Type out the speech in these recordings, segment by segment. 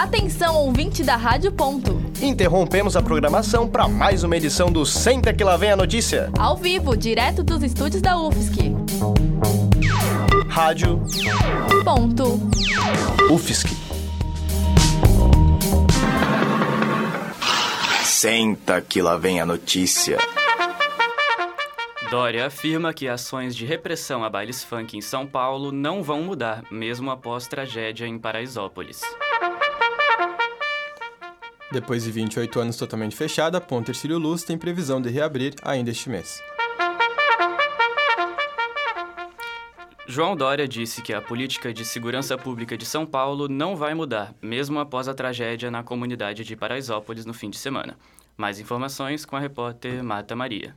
Atenção, ouvinte da Rádio Ponto. Interrompemos a programação para mais uma edição do Senta que lá vem a notícia. Ao vivo, direto dos estúdios da UFSC. Rádio Ponto. UFSC. Senta que lá vem a notícia. Dória afirma que ações de repressão a bailes funk em São Paulo não vão mudar, mesmo após tragédia em Paraisópolis. Depois de 28 anos totalmente fechada, a Ponte Ercílio Luz tem previsão de reabrir ainda este mês. João Dória disse que a política de segurança pública de São Paulo não vai mudar, mesmo após a tragédia na comunidade de Paraisópolis no fim de semana. Mais informações com a repórter Marta Maria.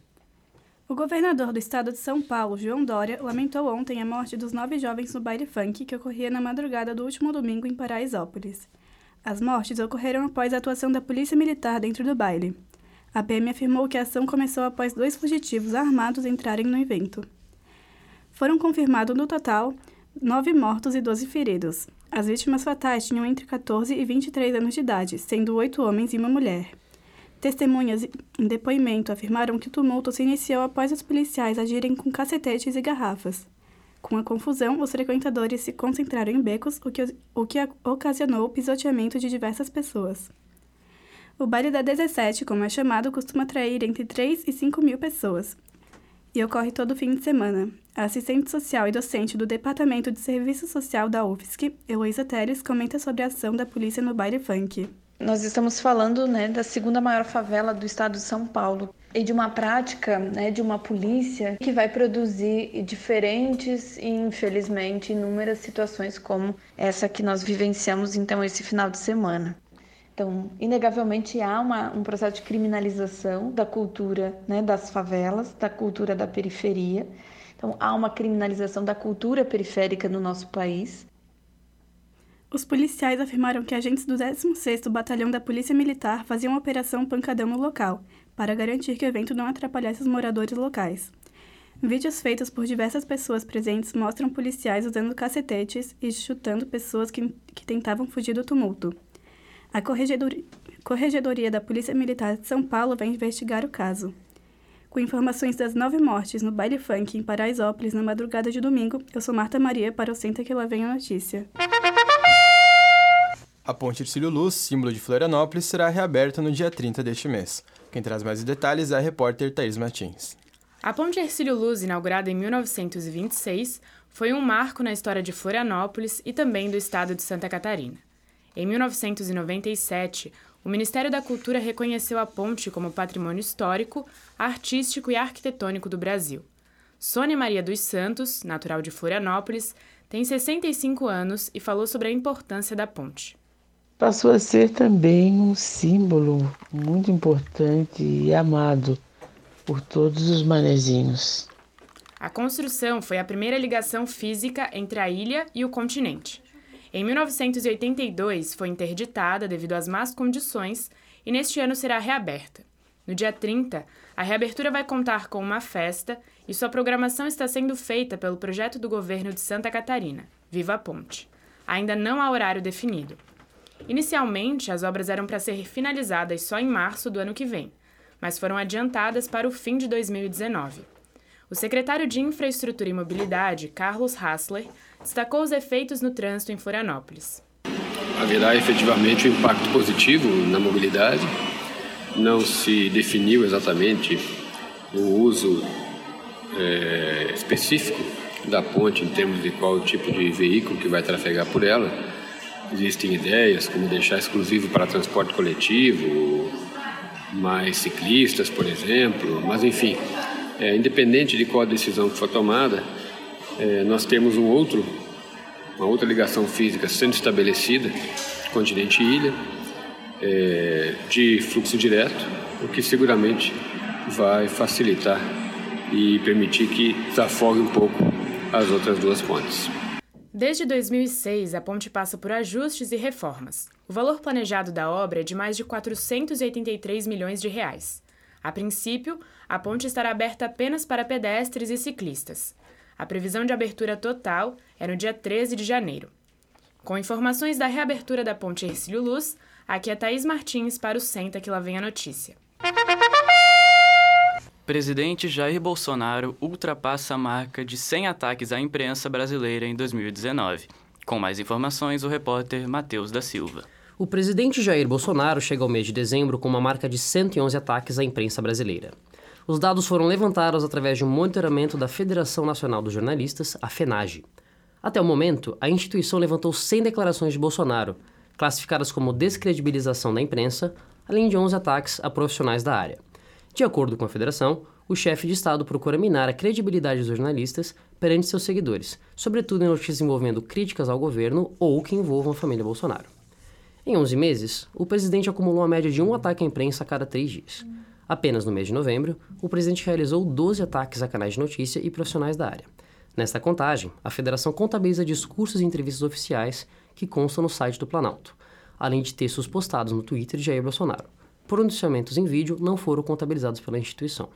O governador do estado de São Paulo, João Dória, lamentou ontem a morte dos nove jovens no baile funk que ocorria na madrugada do último domingo em Paraisópolis. As mortes ocorreram após a atuação da Polícia Militar dentro do baile. A PM afirmou que a ação começou após dois fugitivos armados entrarem no evento. Foram confirmados no total nove mortos e 12 feridos. As vítimas fatais tinham entre 14 e 23 anos de idade, sendo oito homens e uma mulher. Testemunhas em depoimento afirmaram que o tumulto se iniciou após os policiais agirem com cacetetes e garrafas. Com a confusão, os frequentadores se concentraram em becos, o que, o que ocasionou o pisoteamento de diversas pessoas. O baile da 17, como é chamado, costuma atrair entre 3 e 5 mil pessoas e ocorre todo fim de semana. A assistente social e docente do Departamento de Serviço Social da UFSC, Heloísa Teres, comenta sobre a ação da polícia no baile funk. Nós estamos falando né, da segunda maior favela do estado de São Paulo e de uma prática né, de uma polícia que vai produzir diferentes e, infelizmente, inúmeras situações como essa que nós vivenciamos então esse final de semana. Então, inegavelmente há uma, um processo de criminalização da cultura né, das favelas, da cultura da periferia. Então, há uma criminalização da cultura periférica no nosso país. Os policiais afirmaram que agentes do 16º Batalhão da Polícia Militar faziam operação pancadão no local, para garantir que o evento não atrapalhasse os moradores locais. Vídeos feitos por diversas pessoas presentes mostram policiais usando cacetetes e chutando pessoas que, que tentavam fugir do tumulto. A Corregedoria, Corregedoria da Polícia Militar de São Paulo vai investigar o caso. Com informações das nove mortes no baile funk em Paraisópolis na madrugada de domingo, eu sou Marta Maria para o Senta que lá vem a notícia. A Ponte Ercílio Luz, símbolo de Florianópolis, será reaberta no dia 30 deste mês. Quem traz mais detalhes é a repórter Thaís Martins. A Ponte Ercílio Luz, inaugurada em 1926, foi um marco na história de Florianópolis e também do estado de Santa Catarina. Em 1997, o Ministério da Cultura reconheceu a ponte como patrimônio histórico, artístico e arquitetônico do Brasil. Sônia Maria dos Santos, natural de Florianópolis, tem 65 anos e falou sobre a importância da ponte. Passou a ser também um símbolo muito importante e amado por todos os manezinhos. A construção foi a primeira ligação física entre a ilha e o continente. Em 1982, foi interditada devido às más condições e neste ano será reaberta. No dia 30, a reabertura vai contar com uma festa e sua programação está sendo feita pelo projeto do governo de Santa Catarina, Viva a Ponte. Ainda não há horário definido. Inicialmente, as obras eram para ser finalizadas só em março do ano que vem, mas foram adiantadas para o fim de 2019. O secretário de Infraestrutura e Mobilidade, Carlos Hassler, destacou os efeitos no trânsito em Florianópolis. Haverá efetivamente um impacto positivo na mobilidade. Não se definiu exatamente o uso é, específico da ponte em termos de qual tipo de veículo que vai trafegar por ela. Existem ideias como deixar exclusivo para transporte coletivo, mais ciclistas, por exemplo, mas enfim, é, independente de qual decisão que for tomada, é, nós temos um outro, uma outra ligação física sendo estabelecida, continente e ilha, é, de fluxo direto, o que seguramente vai facilitar e permitir que desafogue um pouco as outras duas pontes. Desde 2006, a ponte passa por ajustes e reformas. O valor planejado da obra é de mais de 483 milhões de reais. A princípio, a ponte estará aberta apenas para pedestres e ciclistas. A previsão de abertura total é no dia 13 de janeiro. Com informações da reabertura da ponte Ercílio Luz, aqui é Thaís Martins para o Senta que lá vem a notícia. Presidente Jair Bolsonaro ultrapassa a marca de 100 ataques à imprensa brasileira em 2019. Com mais informações, o repórter Matheus da Silva. O presidente Jair Bolsonaro chega ao mês de dezembro com uma marca de 111 ataques à imprensa brasileira. Os dados foram levantados através de um monitoramento da Federação Nacional dos Jornalistas, a FENAGE. Até o momento, a instituição levantou 100 declarações de Bolsonaro, classificadas como descredibilização da imprensa, além de 11 ataques a profissionais da área. De acordo com a federação, o chefe de Estado procura minar a credibilidade dos jornalistas perante seus seguidores, sobretudo em notícias envolvendo críticas ao governo ou que envolvam a família Bolsonaro. Em 11 meses, o presidente acumulou a média de um ataque à imprensa a cada três dias. Apenas no mês de novembro, o presidente realizou 12 ataques a canais de notícia e profissionais da área. Nesta contagem, a federação contabiliza discursos e entrevistas oficiais que constam no site do Planalto, além de textos postados no Twitter de Jair Bolsonaro. Pronunciamentos em vídeo não foram contabilizados pela instituição.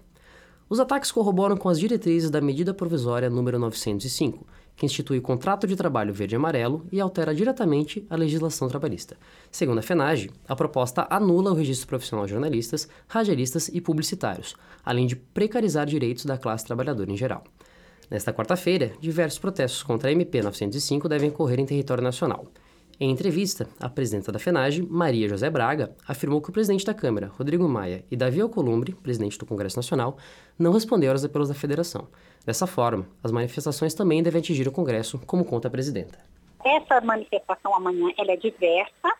Os ataques corroboram com as diretrizes da medida provisória número 905, que institui o contrato de trabalho verde e amarelo e altera diretamente a legislação trabalhista. Segundo a FENAGE, a proposta anula o registro profissional de jornalistas, radialistas e publicitários, além de precarizar direitos da classe trabalhadora em geral. Nesta quarta-feira, diversos protestos contra a MP 905 devem ocorrer em território nacional. Em entrevista, a presidenta da FENAGE, Maria José Braga, afirmou que o presidente da Câmara, Rodrigo Maia, e Davi Alcolumbre, presidente do Congresso Nacional, não responderam aos apelos da federação. Dessa forma, as manifestações também devem atingir o Congresso, como conta a presidenta. Essa manifestação amanhã ela é diversa,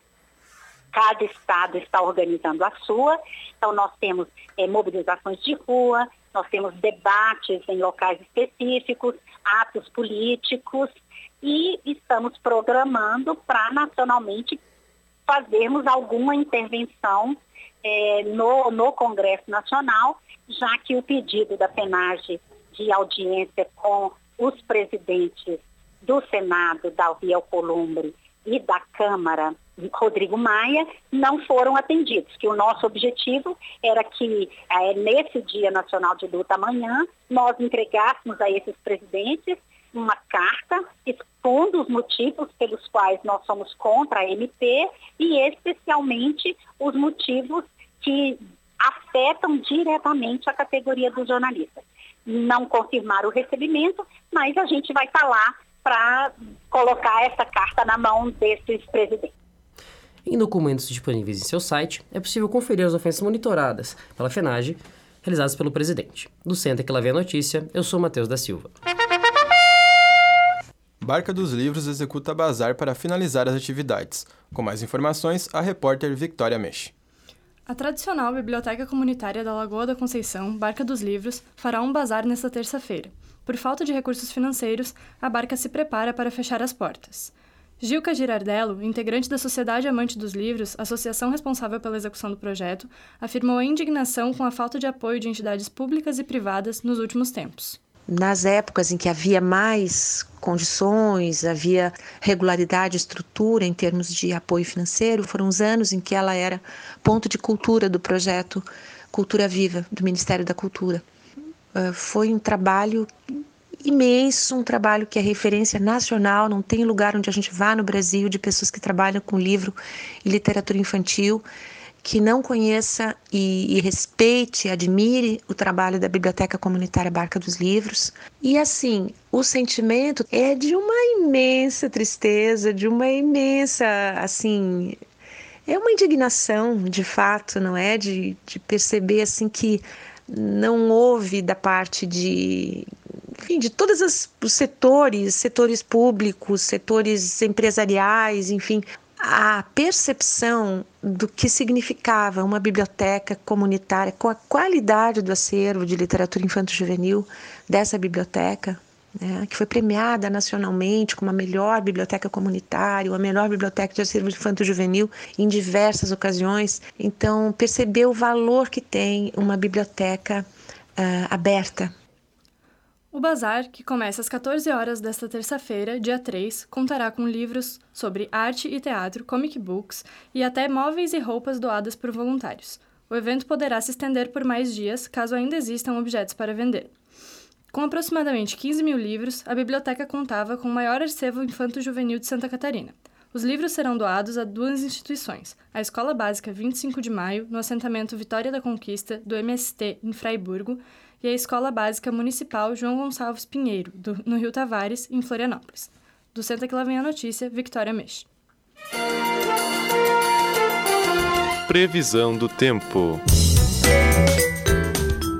cada estado está organizando a sua, então nós temos é, mobilizações de rua, nós temos debates em locais específicos, atos políticos e estamos programando para nacionalmente fazermos alguma intervenção é, no, no Congresso Nacional, já que o pedido da PENAGE de audiência com os presidentes do Senado, Davi Alcolumbre, e da Câmara, Rodrigo Maia, não foram atendidos. Que o nosso objetivo era que, é, nesse Dia Nacional de Luta amanhã, nós entregássemos a esses presidentes uma carta expondo os motivos pelos quais nós somos contra a MP e especialmente os motivos que afetam diretamente a categoria dos jornalistas. Não confirmar o recebimento, mas a gente vai estar lá para colocar essa carta na mão desses presidentes. Em documentos disponíveis em seu site, é possível conferir as ofensas monitoradas pela FENAGE, realizadas pelo presidente. Do Centro que lá vem a notícia, eu sou Matheus da Silva. Barca dos Livros executa bazar para finalizar as atividades. Com mais informações, a repórter Victoria Mesh. A tradicional Biblioteca Comunitária da Lagoa da Conceição, Barca dos Livros, fará um bazar nesta terça-feira. Por falta de recursos financeiros, a barca se prepara para fechar as portas. Gilca Girardello, integrante da Sociedade Amante dos Livros, associação responsável pela execução do projeto, afirmou a indignação com a falta de apoio de entidades públicas e privadas nos últimos tempos nas épocas em que havia mais condições, havia regularidade, estrutura em termos de apoio financeiro, foram os anos em que ela era ponto de cultura do projeto Cultura Viva, do Ministério da Cultura. Ah, foi um trabalho imenso, um trabalho que é referência nacional, não tem lugar onde a gente vá no Brasil de pessoas que trabalham com livro e literatura infantil que não conheça e, e, respeite, admire o trabalho da Biblioteca Comunitária Barca dos Livros. E assim, o sentimento é de uma imensa tristeza, de uma imensa, assim, é uma indignação, de fato, não é? De, de perceber assim que não houve da parte de enfim, de todos os setores, setores públicos, setores empresariais, enfim, a percepção do que significava uma biblioteca comunitária, com a qualidade do acervo de literatura infanto-juvenil dessa biblioteca, né, que foi premiada nacionalmente como a melhor biblioteca comunitária, a melhor biblioteca de acervo infanto-juvenil em diversas ocasiões. Então, perceber o valor que tem uma biblioteca uh, aberta o bazar, que começa às 14 horas desta terça-feira, dia 3, contará com livros sobre arte e teatro, comic books e até móveis e roupas doadas por voluntários. O evento poderá se estender por mais dias, caso ainda existam objetos para vender. Com aproximadamente 15 mil livros, a biblioteca contava com o maior acervo infanto-juvenil de Santa Catarina. Os livros serão doados a duas instituições: a Escola Básica 25 de Maio, no assentamento Vitória da Conquista, do MST, em Fraiburgo, e a Escola Básica Municipal João Gonçalves Pinheiro, do, no Rio Tavares, em Florianópolis. Do Senta que lá vem a notícia, Victoria Meix. Previsão do tempo.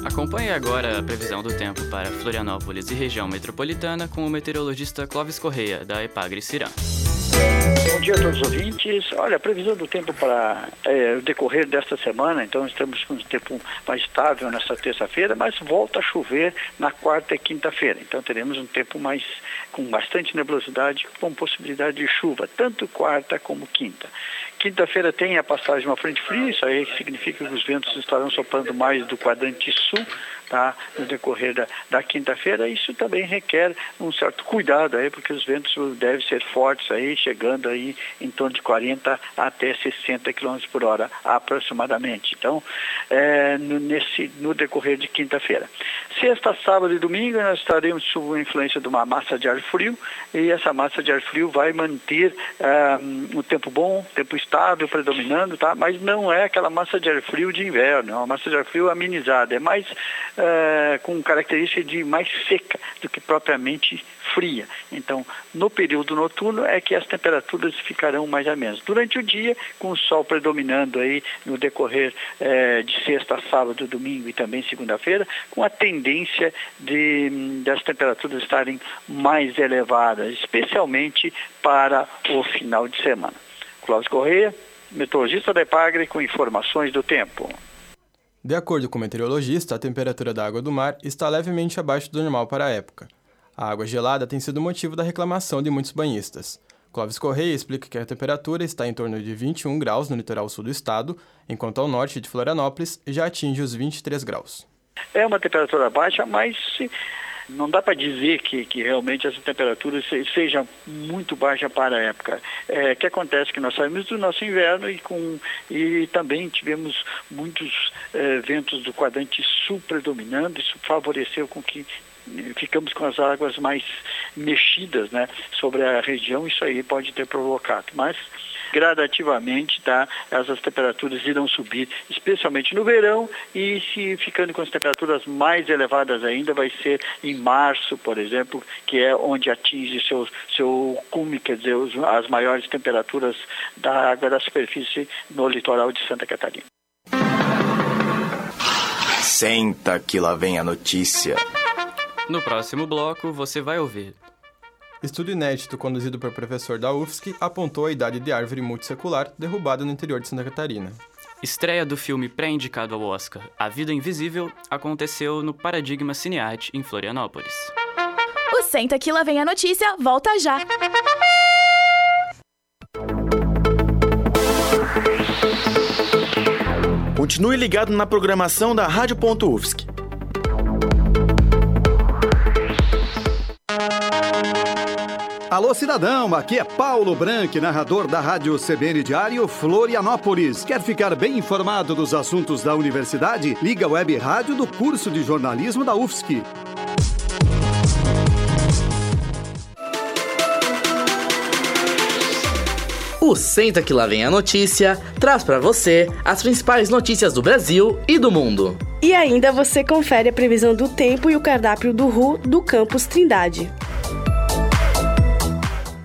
Acompanhe agora a previsão do tempo para Florianópolis e região metropolitana com o meteorologista Clóvis Correia, da Epagre Cirã. Bom dia a todos os ouvintes. Olha, a previsão do tempo para é, o decorrer desta semana, então estamos com um tempo mais estável nesta terça-feira, mas volta a chover na quarta e quinta-feira. Então teremos um tempo mais com bastante nebulosidade, com possibilidade de chuva, tanto quarta como quinta. Quinta-feira tem a passagem de uma frente fria, isso aí significa que os ventos estarão soprando mais do quadrante sul, tá? No decorrer da, da quinta-feira, isso também requer um certo cuidado aí, porque os ventos devem ser fortes aí, chegando aí em torno de 40 até 60 km por hora aproximadamente. Então, é, no, nesse, no decorrer de quinta-feira. Sexta, sábado e domingo nós estaremos sob a influência de uma massa de ar frio e essa massa de ar frio vai manter um, o tempo bom, tempo predominando, tá? Mas não é aquela massa de ar frio de inverno, é uma massa de ar frio amenizada, é mais uh, com característica de mais seca do que propriamente fria. Então, no período noturno é que as temperaturas ficarão mais a menos. Durante o dia, com o sol predominando aí no decorrer eh, de sexta, sábado, domingo e também segunda-feira, com a tendência de das temperaturas estarem mais elevadas, especialmente para o final de semana. Cláudio Correia, meteorologista da Epagre, com informações do tempo. De acordo com o meteorologista, a temperatura da água do mar está levemente abaixo do normal para a época. A água gelada tem sido motivo da reclamação de muitos banhistas. Clóvis Correia explica que a temperatura está em torno de 21 graus no litoral sul do estado, enquanto ao norte de Florianópolis já atinge os 23 graus. É uma temperatura baixa, mas não dá para dizer que, que realmente essa temperatura seja muito baixa para a época. É, que acontece que nós saímos do nosso inverno e, com, e também tivemos muitos é, ventos do quadrante sul predominando, isso favoreceu com que ficamos com as águas mais mexidas né, sobre a região, isso aí pode ter provocado. Mas gradativamente tá, essas temperaturas irão subir, especialmente no verão, e se ficando com as temperaturas mais elevadas ainda, vai ser em março, por exemplo, que é onde atinge seu, seu cume, quer dizer, os, as maiores temperaturas da água da superfície no litoral de Santa Catarina. Senta que lá vem a notícia. No próximo bloco, você vai ouvir. Estudo inédito conduzido por professor da UFSC apontou a idade de árvore multissecular derrubada no interior de Santa Catarina. Estreia do filme pré-indicado ao Oscar, A Vida Invisível, aconteceu no Paradigma Cinearte, em Florianópolis. O Senta que lá vem a notícia, volta já! Continue ligado na programação da Rádio.UFSC. Alô, cidadão, aqui é Paulo Branco, narrador da Rádio CBN Diário Florianópolis. Quer ficar bem informado dos assuntos da universidade? Liga a web rádio do curso de jornalismo da UFSC. O Senta que lá vem a notícia traz para você as principais notícias do Brasil e do mundo. E ainda você confere a previsão do tempo e o cardápio do RU do campus Trindade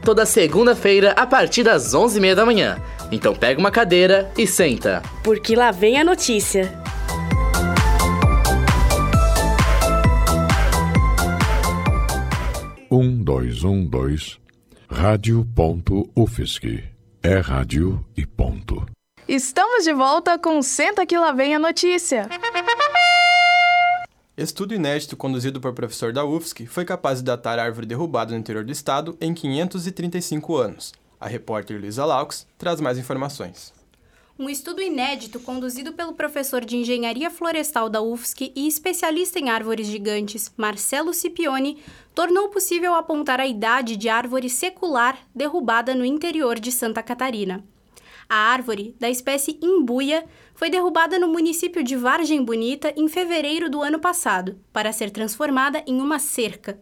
toda segunda-feira a partir das 11h30 da manhã. Então pega uma cadeira e senta. Porque lá vem a notícia. Um, dois, um, dois. Rádio.UFSC. É rádio e ponto. Estamos de volta com Senta que lá vem a notícia. Estudo inédito conduzido por professor da UFSC foi capaz de datar a árvore derrubada no interior do estado em 535 anos. A repórter Luísa Laux traz mais informações. Um estudo inédito conduzido pelo professor de Engenharia Florestal da UFSC e especialista em árvores gigantes, Marcelo Scipione, tornou possível apontar a idade de árvore secular derrubada no interior de Santa Catarina. A árvore, da espécie imbuia, foi derrubada no município de Vargem Bonita em fevereiro do ano passado, para ser transformada em uma cerca.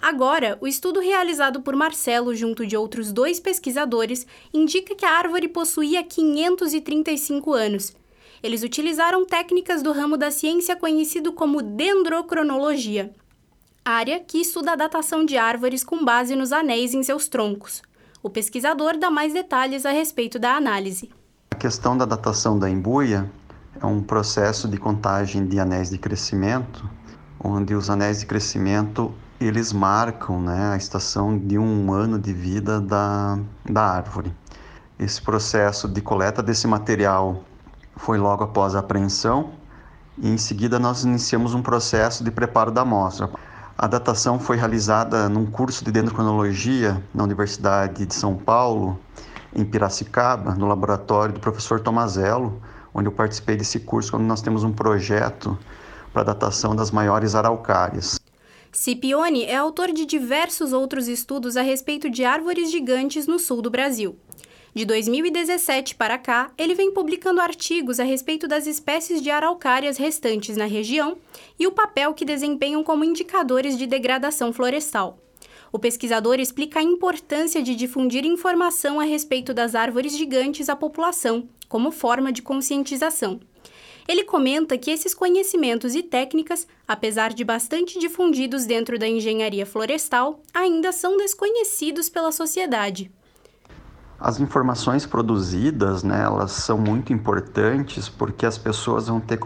Agora, o estudo realizado por Marcelo junto de outros dois pesquisadores indica que a árvore possuía 535 anos. Eles utilizaram técnicas do ramo da ciência conhecido como dendrocronologia, área que estuda a datação de árvores com base nos anéis em seus troncos. O pesquisador dá mais detalhes a respeito da análise. A questão da datação da embuia é um processo de contagem de anéis de crescimento, onde os anéis de crescimento eles marcam né, a estação de um ano de vida da, da árvore. Esse processo de coleta desse material foi logo após a apreensão e em seguida nós iniciamos um processo de preparo da amostra. A datação foi realizada num curso de dendrocronologia na Universidade de São Paulo, em Piracicaba, no laboratório do professor Tomazello, onde eu participei desse curso quando nós temos um projeto para datação das maiores araucárias. Scipione é autor de diversos outros estudos a respeito de árvores gigantes no sul do Brasil. De 2017 para cá, ele vem publicando artigos a respeito das espécies de araucárias restantes na região e o papel que desempenham como indicadores de degradação florestal. O pesquisador explica a importância de difundir informação a respeito das árvores gigantes à população, como forma de conscientização. Ele comenta que esses conhecimentos e técnicas, apesar de bastante difundidos dentro da engenharia florestal, ainda são desconhecidos pela sociedade. As informações produzidas, né, elas são muito importantes porque as pessoas vão ter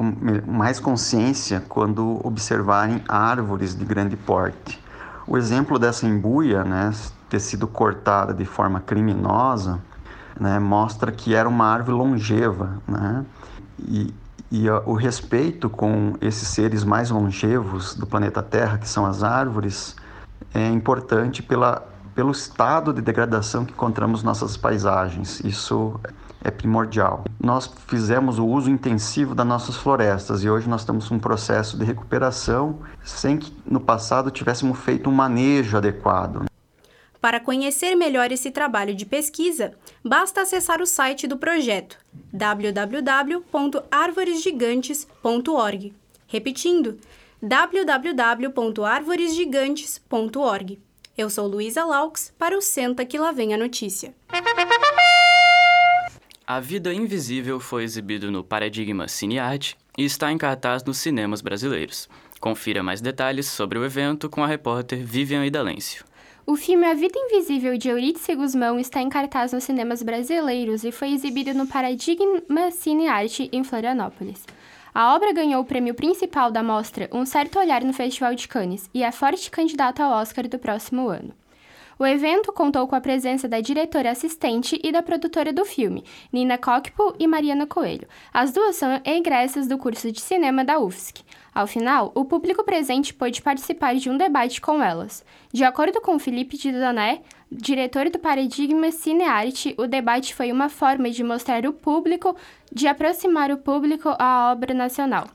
mais consciência quando observarem árvores de grande porte. O exemplo dessa embuia, né, ter sido cortada de forma criminosa, né, mostra que era uma árvore longeva, né, e, e o respeito com esses seres mais longevos do planeta Terra, que são as árvores, é importante pela, pelo estado de degradação que encontramos nossas paisagens. Isso é primordial. Nós fizemos o uso intensivo das nossas florestas e hoje nós estamos um processo de recuperação sem que no passado tivéssemos feito um manejo adequado. Para conhecer melhor esse trabalho de pesquisa, basta acessar o site do projeto www.arvoresgigantes.org. Repetindo, www.arvoresgigantes.org. Eu sou Luísa Laux para o Senta que lá vem a notícia. A Vida Invisível foi exibido no Paradigma Cinearte e está em cartaz nos cinemas brasileiros. Confira mais detalhes sobre o evento com a repórter Vivian Idalêncio. O filme A Vida Invisível de Eurídice Guzmão está em cartaz nos cinemas brasileiros e foi exibido no Paradigma Cine Arte em Florianópolis. A obra ganhou o prêmio principal da mostra Um Certo Olhar no Festival de Cannes e é forte candidata ao Oscar do próximo ano. O evento contou com a presença da diretora assistente e da produtora do filme, Nina Cockpo e Mariana Coelho. As duas são egressas do curso de cinema da UFSC. Ao final, o público presente pôde participar de um debate com elas. De acordo com Felipe de diretor do Paradigma Cinearte, o debate foi uma forma de mostrar o público, de aproximar o público à obra nacional.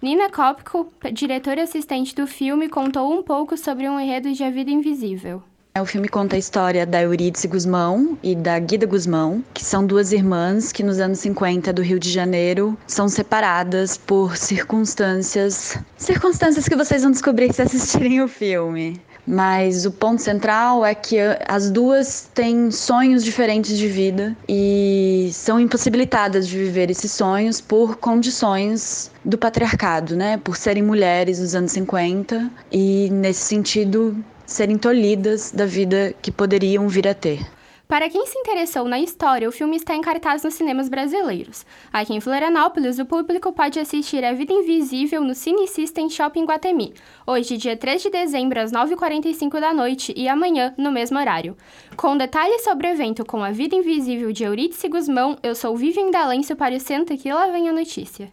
Nina Kopko, diretora assistente do filme, contou um pouco sobre um enredo de A Vida Invisível. O filme conta a história da Eurídice Guzmão e da Guida Guzmão, que são duas irmãs que nos anos 50 do Rio de Janeiro são separadas por circunstâncias, circunstâncias que vocês vão descobrir se assistirem o filme. Mas o ponto central é que as duas têm sonhos diferentes de vida e são impossibilitadas de viver esses sonhos por condições do patriarcado, né? Por serem mulheres nos anos 50 e nesse sentido serem tolhidas da vida que poderiam vir a ter. Para quem se interessou na história, o filme está em cartaz nos cinemas brasileiros. Aqui em Florianópolis, o público pode assistir A Vida Invisível no Cine System Shopping Guatemi, hoje, dia 3 de dezembro, às 9h45 da noite e amanhã, no mesmo horário. Com detalhes sobre o evento com A Vida Invisível de Eurídice Guzmão, eu sou Vivian Dalêncio para o Senta que lá vem a notícia.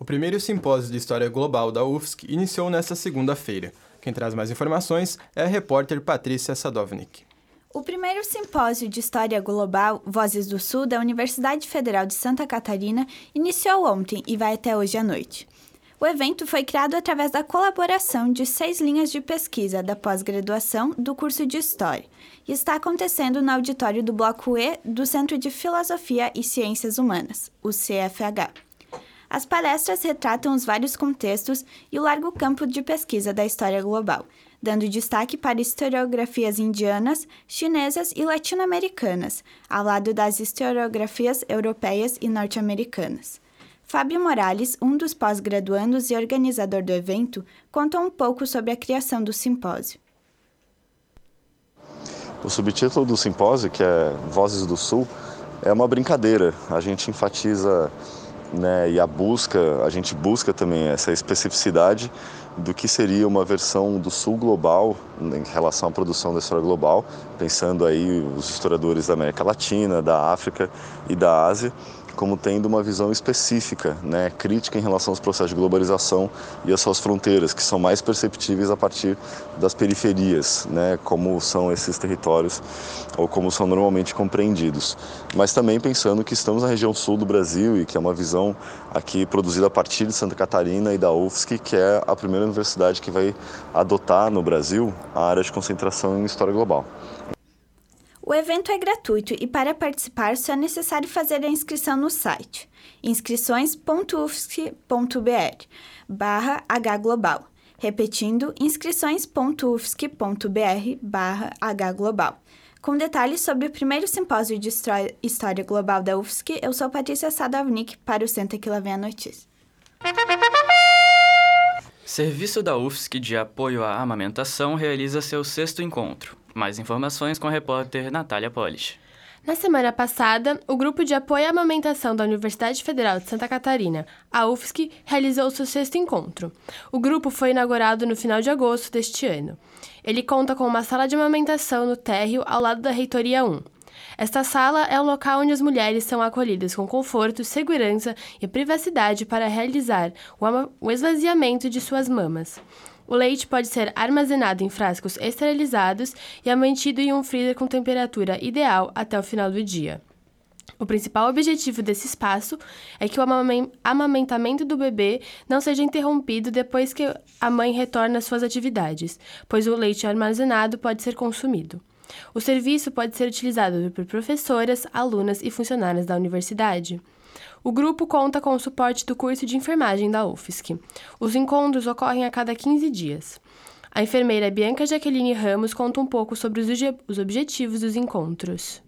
O primeiro simpósio de História Global da UFSC iniciou nesta segunda-feira. Quem traz mais informações é a repórter Patrícia Sadovnik. O primeiro simpósio de História Global Vozes do Sul da Universidade Federal de Santa Catarina iniciou ontem e vai até hoje à noite. O evento foi criado através da colaboração de seis linhas de pesquisa da pós-graduação do curso de História e está acontecendo no auditório do Bloco E do Centro de Filosofia e Ciências Humanas, o CFH. As palestras retratam os vários contextos e o largo campo de pesquisa da história global, dando destaque para historiografias indianas, chinesas e latino-americanas, ao lado das historiografias europeias e norte-americanas. Fábio Morales, um dos pós-graduandos e organizador do evento, conta um pouco sobre a criação do simpósio. O subtítulo do simpósio, que é Vozes do Sul, é uma brincadeira. A gente enfatiza né, e a busca, a gente busca também essa especificidade do que seria uma versão do Sul global em relação à produção da história global, pensando aí os historiadores da América Latina, da África e da Ásia como tendo uma visão específica, né, crítica em relação aos processos de globalização e às suas fronteiras, que são mais perceptíveis a partir das periferias, né, como são esses territórios ou como são normalmente compreendidos. Mas também pensando que estamos na região sul do Brasil e que é uma visão aqui produzida a partir de Santa Catarina e da UFSC, que é a primeira universidade que vai adotar no Brasil a área de concentração em história global. O evento é gratuito e para participar só é necessário fazer a inscrição no site inscrições.ufsc.br barra hglobal. Repetindo, inscrições.ufsc.br barra hglobal. Com detalhes sobre o primeiro simpósio de História Global da UFSC, eu sou Patrícia Sadovnik para o Senta que lá vem a notícia. Serviço da UFSC de apoio à amamentação realiza seu sexto encontro. Mais informações com a repórter Natália Polish. Na semana passada, o Grupo de Apoio à Amamentação da Universidade Federal de Santa Catarina, a UFSC, realizou seu sexto encontro. O grupo foi inaugurado no final de agosto deste ano. Ele conta com uma sala de amamentação no térreo ao lado da Reitoria 1. Esta sala é o local onde as mulheres são acolhidas com conforto, segurança e privacidade para realizar o esvaziamento de suas mamas. O leite pode ser armazenado em frascos esterilizados e é mantido em um freezer com temperatura ideal até o final do dia. O principal objetivo desse espaço é que o amamentamento do bebê não seja interrompido depois que a mãe retorna às suas atividades, pois o leite armazenado pode ser consumido. O serviço pode ser utilizado por professoras, alunas e funcionários da universidade. O grupo conta com o suporte do curso de enfermagem da UFSC. Os encontros ocorrem a cada 15 dias. A enfermeira Bianca Jaqueline Ramos conta um pouco sobre os objetivos dos encontros.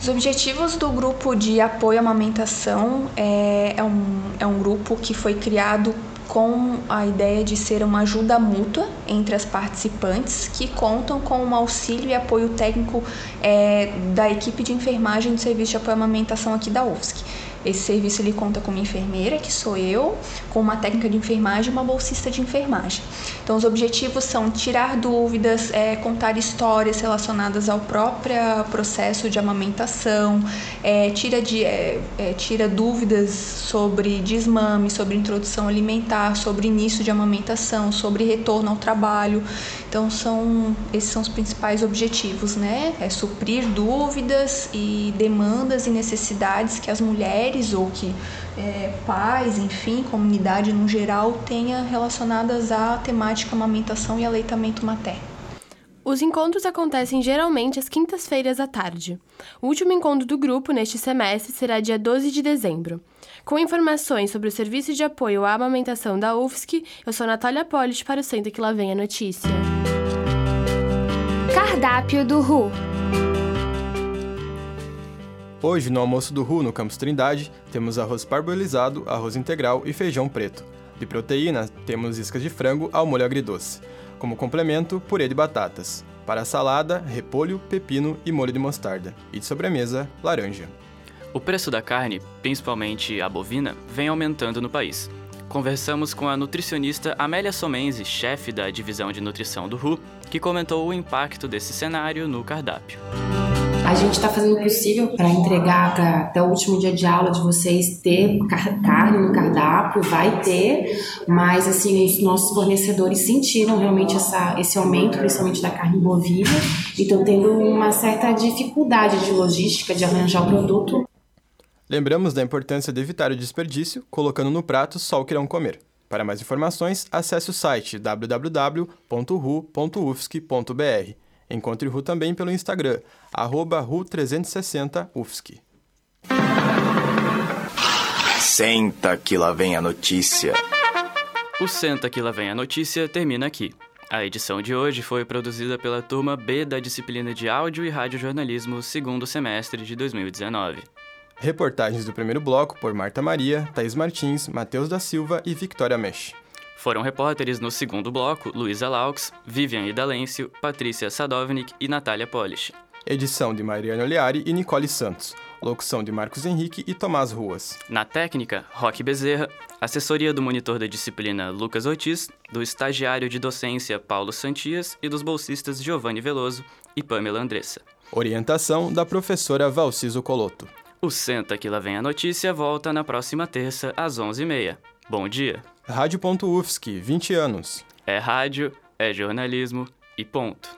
Os objetivos do grupo de apoio à amamentação é, é, um, é um grupo que foi criado com a ideia de ser uma ajuda mútua entre as participantes que contam com um auxílio e apoio técnico é, da equipe de enfermagem do Serviço de Apoio à Amamentação aqui da UFSC. Esse serviço ele conta com uma enfermeira, que sou eu, com uma técnica de enfermagem e uma bolsista de enfermagem. Então, os objetivos são tirar dúvidas, é, contar histórias relacionadas ao próprio processo de amamentação, é, tira, de, é, é, tira dúvidas sobre desmame, sobre introdução alimentar, sobre início de amamentação, sobre retorno ao trabalho. Então, são, esses são os principais objetivos, né? É suprir dúvidas e demandas e necessidades que as mulheres ou que é, pais, enfim, comunidade no geral tenha relacionadas à temática amamentação e aleitamento materno. Os encontros acontecem geralmente às quintas-feiras à tarde. O último encontro do grupo neste semestre será dia 12 de dezembro. Com informações sobre o serviço de apoio à amamentação da UFSC, eu sou Natália Polis para o Centro que lá vem a notícia. Cardápio do RU Hoje, no almoço do RU, no Campus Trindade, temos arroz parbolizado, arroz integral e feijão preto. De proteína, temos iscas de frango ao molho agridoce. Como complemento, purê de batatas. Para salada, repolho, pepino e molho de mostarda. E de sobremesa, laranja. O preço da carne, principalmente a bovina, vem aumentando no país. Conversamos com a nutricionista Amélia Somenzi, chefe da divisão de nutrição do RU, que comentou o impacto desse cenário no cardápio. A gente está fazendo o possível para entregar pra, até o último dia de aula de vocês ter carne no cardápio, vai ter, mas assim, os nossos fornecedores sentiram realmente essa, esse aumento, principalmente da carne bovina, e estão tendo uma certa dificuldade de logística de arranjar o produto. Lembramos da importância de evitar o desperdício, colocando no prato só o que irão comer. Para mais informações, acesse o site www.ru.ufsc.br. Encontre Ru também pelo Instagram, arroba Ru360UFSC. Senta que lá vem a notícia. O Senta que lá vem a notícia termina aqui. A edição de hoje foi produzida pela turma B da disciplina de Áudio e Radiojornalismo, segundo semestre de 2019. Reportagens do primeiro bloco por Marta Maria, Thaís Martins, Matheus da Silva e Victoria Mesh. Foram repórteres no segundo bloco Luísa Laux, Vivian Idalêncio, Patrícia Sadovnik e Natália Polish. Edição de Mariana Oliari e Nicole Santos. Locução de Marcos Henrique e Tomás Ruas. Na técnica, Roque Bezerra. Assessoria do monitor da disciplina Lucas Ortiz, do estagiário de docência Paulo Santias e dos bolsistas Giovanni Veloso e Pamela Andressa. Orientação da professora Valciso Coloto. O Senta que lá vem a notícia volta na próxima terça às 11h30. Bom dia. Rádio.UFSC, 20 anos. É rádio, é jornalismo e ponto.